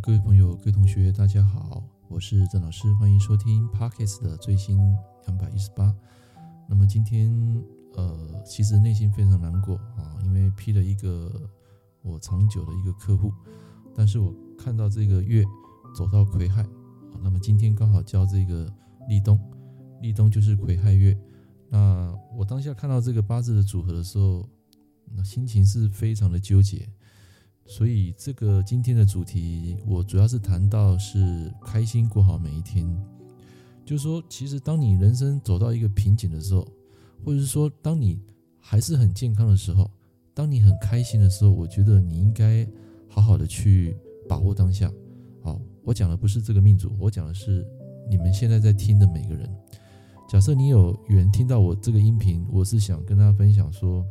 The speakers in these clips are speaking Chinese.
各位朋友、各位同学，大家好，我是郑老师，欢迎收听 Parkes 的最新两百一十八。那么今天，呃，其实内心非常难过啊，因为批了一个我长久的一个客户，但是我看到这个月走到癸亥啊，那么今天刚好交这个立冬，立冬就是癸亥月。那我当下看到这个八字的组合的时候，那心情是非常的纠结。所以这个今天的主题，我主要是谈到是开心过好每一天。就是说，其实当你人生走到一个瓶颈的时候，或者是说当你还是很健康的时候，当你很开心的时候，我觉得你应该好好的去把握当下。好，我讲的不是这个命主，我讲的是你们现在在听的每个人。假设你有缘听到我这个音频，我是想跟大家分享说。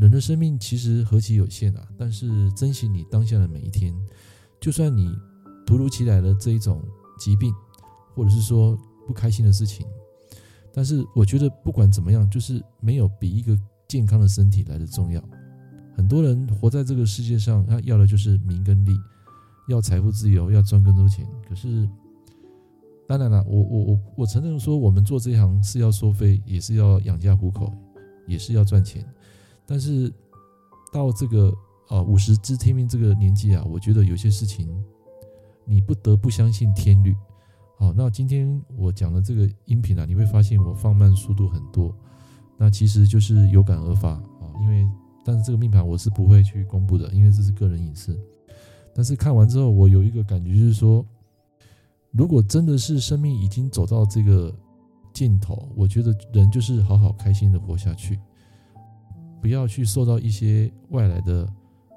人的生命其实何其有限啊！但是珍惜你当下的每一天，就算你突如其来的这一种疾病，或者是说不开心的事情，但是我觉得不管怎么样，就是没有比一个健康的身体来的重要。很多人活在这个世界上，他要的就是名跟利，要财富自由，要赚更多钱。可是，当然了，我我我我承认说，我们做这一行是要收费，也是要养家糊口，也是要赚钱。但是到这个啊五十知天命这个年纪啊，我觉得有些事情你不得不相信天律。好，那今天我讲的这个音频啊，你会发现我放慢速度很多，那其实就是有感而发啊。因为但是这个命盘我是不会去公布的，因为这是个人隐私。但是看完之后，我有一个感觉就是说，如果真的是生命已经走到这个尽头，我觉得人就是好好开心的活下去。不要去受到一些外来的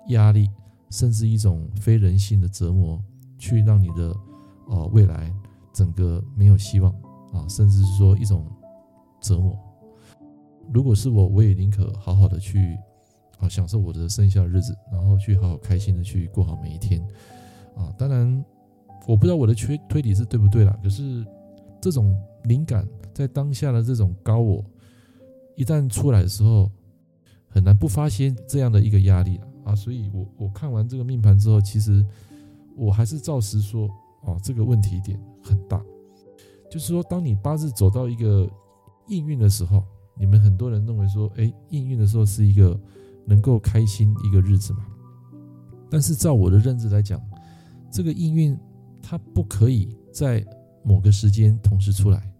压力，甚至一种非人性的折磨，去让你的呃未来整个没有希望啊，甚至是说一种折磨。如果是我，我也宁可好好的去啊享受我的剩下的日子，然后去好好开心的去过好每一天啊。当然，我不知道我的推推理是对不对啦，可是这种灵感在当下的这种高我一旦出来的时候。很难不发现这样的一个压力啊，所以我我看完这个命盘之后，其实我还是照实说啊，这个问题点很大，就是说，当你八字走到一个应运的时候，你们很多人认为说，哎，应运的时候是一个能够开心一个日子嘛，但是照我的认知来讲，这个应运它不可以在某个时间同时出来，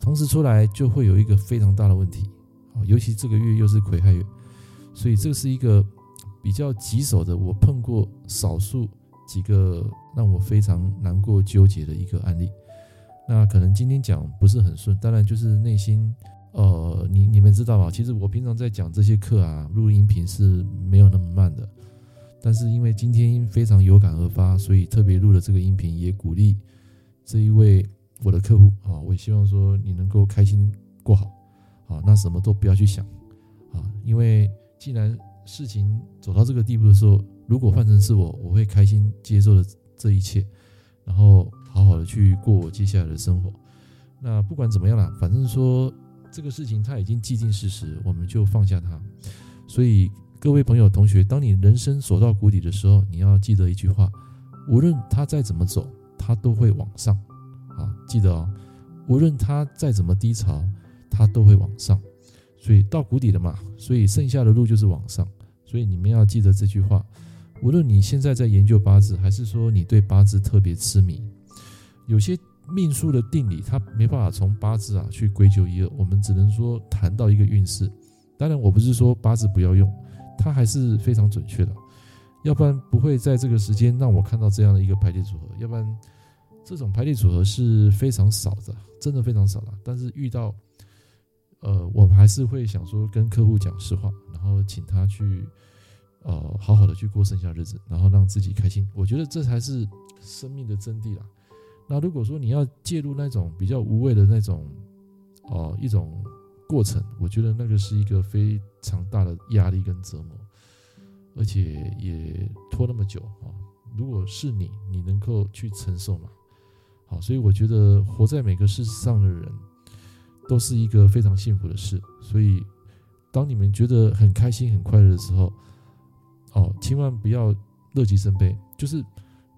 同时出来就会有一个非常大的问题。尤其这个月又是癸亥月，所以这是一个比较棘手的。我碰过少数几个让我非常难过、纠结的一个案例。那可能今天讲不是很顺，当然就是内心，呃，你你们知道吗？其实我平常在讲这些课啊，录音频是没有那么慢的。但是因为今天非常有感而发，所以特别录了这个音频，也鼓励这一位我的客户啊，我希望说你能够开心过好。啊，那什么都不要去想，啊，因为既然事情走到这个地步的时候，如果换成是我，我会开心接受的这一切，然后好好的去过我接下来的生活。那不管怎么样啦，反正说这个事情它已经既定事实，我们就放下它。所以各位朋友、同学，当你人生走到谷底的时候，你要记得一句话：无论它再怎么走，它都会往上。啊，记得哦，无论它再怎么低潮。它都会往上，所以到谷底了嘛，所以剩下的路就是往上。所以你们要记得这句话。无论你现在在研究八字，还是说你对八字特别痴迷，有些命数的定理，它没办法从八字啊去归咎一二。我们只能说谈到一个运势。当然，我不是说八字不要用，它还是非常准确的。要不然不会在这个时间让我看到这样的一个排列组合。要不然这种排列组合是非常少的，真的非常少的。但是遇到。呃，我们还是会想说跟客户讲实话，然后请他去，呃，好好的去过剩下日子，然后让自己开心。我觉得这才是生命的真谛啦。那如果说你要介入那种比较无谓的那种，哦、呃，一种过程，我觉得那个是一个非常大的压力跟折磨，而且也拖那么久啊。如果是你，你能够去承受吗？好，所以我觉得活在每个世上的人。都是一个非常幸福的事，所以当你们觉得很开心、很快乐的时候，哦，千万不要乐极生悲。就是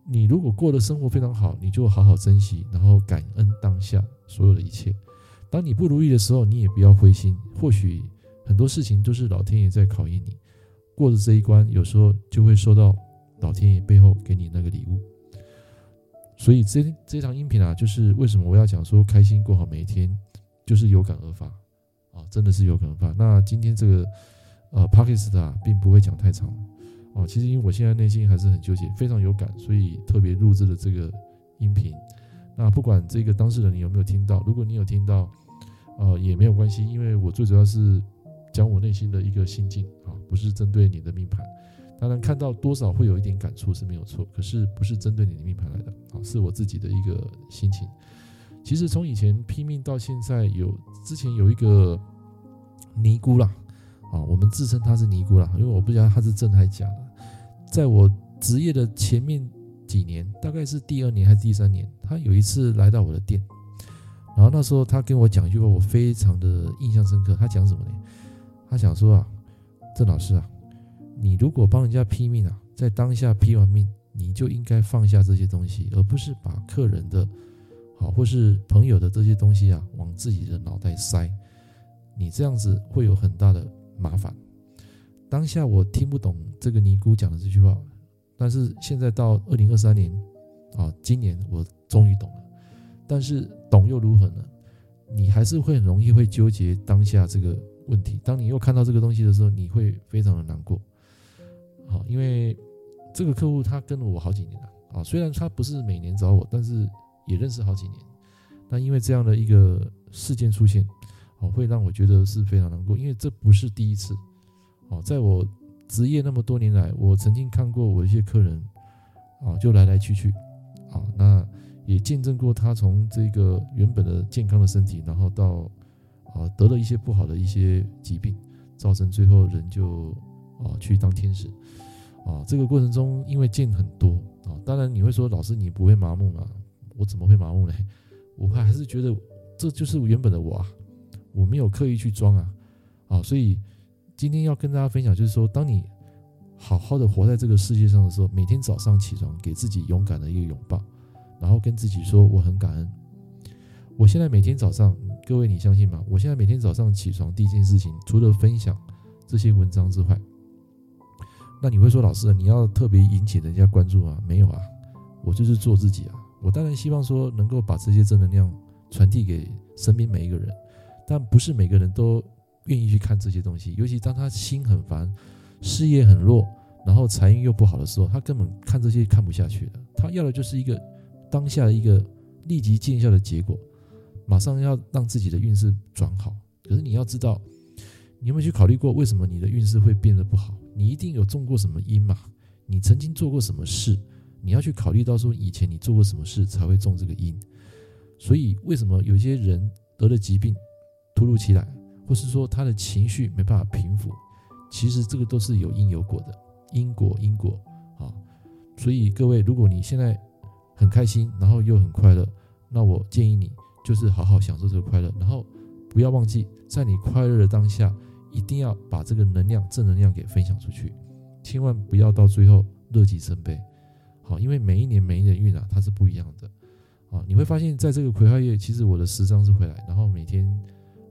你如果过的生活非常好，你就好好珍惜，然后感恩当下所有的一切。当你不如意的时候，你也不要灰心。或许很多事情都是老天爷在考验你，过了这一关，有时候就会收到老天爷背后给你那个礼物。所以这这场音频啊，就是为什么我要讲说开心过好每一天，就是有感而发啊，真的是有感而发。那今天这个呃，pakist 啊，并不会讲太长。哦，其实因为我现在内心还是很纠结，非常有感，所以特别录制了这个音频。那不管这个当事人你有没有听到，如果你有听到，呃，也没有关系，因为我最主要是讲我内心的一个心境啊，不是针对你的命盘。当然看到多少会有一点感触是没有错，可是不是针对你的命盘来的啊，是我自己的一个心情。其实从以前拼命到现在有，之前有一个尼姑啦。啊，我们自称她是尼姑啦，因为我不知道她是真还是假的。在我职业的前面几年，大概是第二年还是第三年，她有一次来到我的店，然后那时候她跟我讲一句话，我非常的印象深刻。她讲什么呢？她想说啊，郑老师啊，你如果帮人家批命啊，在当下批完命，你就应该放下这些东西，而不是把客人的，好或是朋友的这些东西啊，往自己的脑袋塞。你这样子会有很大的。麻烦，当下我听不懂这个尼姑讲的这句话，但是现在到二零二三年，啊，今年我终于懂了。但是懂又如何呢？你还是会很容易会纠结当下这个问题。当你又看到这个东西的时候，你会非常的难过。好，因为这个客户他跟了我好几年了，啊，虽然他不是每年找我，但是也认识好几年。那因为这样的一个事件出现。哦，会让我觉得是非常难过，因为这不是第一次。哦，在我职业那么多年来，我曾经看过我一些客人，啊，就来来去去，啊，那也见证过他从这个原本的健康的身体，然后到啊得了一些不好的一些疾病，造成最后人就啊去当天使。啊，这个过程中因为见很多啊，当然你会说老师你不会麻木吗？我怎么会麻木呢？我还是觉得这就是原本的我啊。我没有刻意去装啊，啊，所以今天要跟大家分享，就是说，当你好好的活在这个世界上的时候，每天早上起床，给自己勇敢的一个拥抱，然后跟自己说我很感恩。我现在每天早上，各位你相信吗？我现在每天早上起床第一件事情，除了分享这些文章之外，那你会说老师，你要特别引起人家关注吗？没有啊，我就是做自己啊。我当然希望说能够把这些正能量传递给身边每一个人。但不是每个人都愿意去看这些东西，尤其当他心很烦、事业很弱，然后财运又不好的时候，他根本看这些看不下去的。他要的就是一个当下的一个立即见效的结果，马上要让自己的运势转好。可是你要知道，你有没有去考虑过为什么你的运势会变得不好？你一定有中过什么因嘛？你曾经做过什么事？你要去考虑到说以前你做过什么事才会种这个因。所以为什么有些人得了疾病？突如其来，或是说他的情绪没办法平复，其实这个都是有因有果的，因果因果啊。所以各位，如果你现在很开心，然后又很快乐，那我建议你就是好好享受这个快乐，然后不要忘记，在你快乐的当下，一定要把这个能量、正能量给分享出去，千万不要到最后乐极生悲。因为每一年每一年运啊，它是不一样的啊。你会发现在这个葵花月，其实我的时尚是回来，然后每天。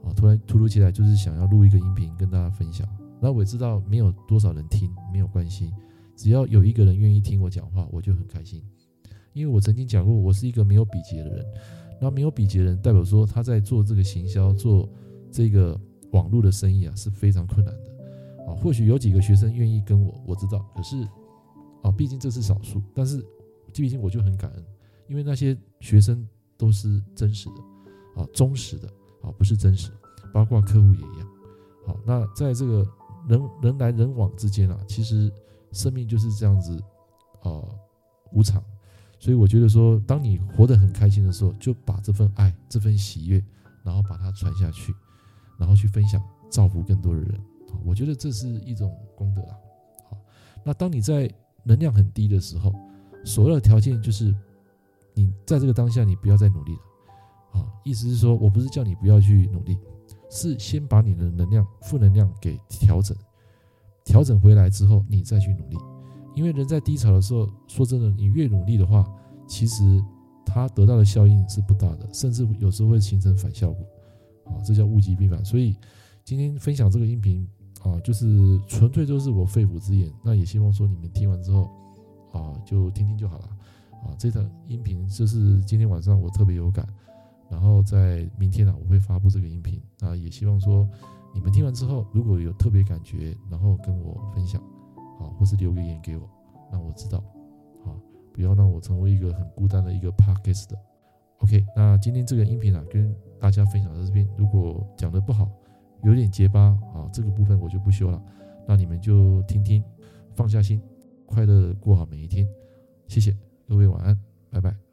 啊，突然突如其来，就是想要录一个音频跟大家分享。那我也知道没有多少人听，没有关系，只要有一个人愿意听我讲话，我就很开心。因为我曾经讲过，我是一个没有笔节的人。那没有笔节的人，代表说他在做这个行销、做这个网络的生意啊，是非常困难的。啊，或许有几个学生愿意跟我，我知道。可是啊，毕竟这是少数。但是毕竟我就很感恩，因为那些学生都是真实的，啊，忠实的。啊，不是真实，包括客户也一样。好，那在这个人人来人往之间啊，其实生命就是这样子啊、呃，无常。所以我觉得说，当你活得很开心的时候，就把这份爱、这份喜悦，然后把它传下去，然后去分享，造福更多的人。我觉得这是一种功德啊。好，那当你在能量很低的时候，所有的条件就是你在这个当下，你不要再努力了。啊，意思是说，我不是叫你不要去努力，是先把你的能量、负能量给调整，调整回来之后，你再去努力。因为人在低潮的时候，说真的，你越努力的话，其实它得到的效应是不大的，甚至有时候会形成反效果。啊，这叫物极必反。所以今天分享这个音频啊，就是纯粹都是我肺腑之言。那也希望说你们听完之后啊，就听听就好了。啊，这段音频就是今天晚上我特别有感，然后在明天啊，我会发布这个音频。那也希望说你们听完之后，如果有特别感觉，然后跟我分享，啊，或是留个言给我，让我知道，啊，不要让我成为一个很孤单的一个 podcast 的。OK，那今天这个音频啊，跟大家分享到这边。如果讲得不好，有点结巴啊，这个部分我就不修了。那你们就听听，放下心，快乐过好每一天。谢谢。各位晚安，拜拜。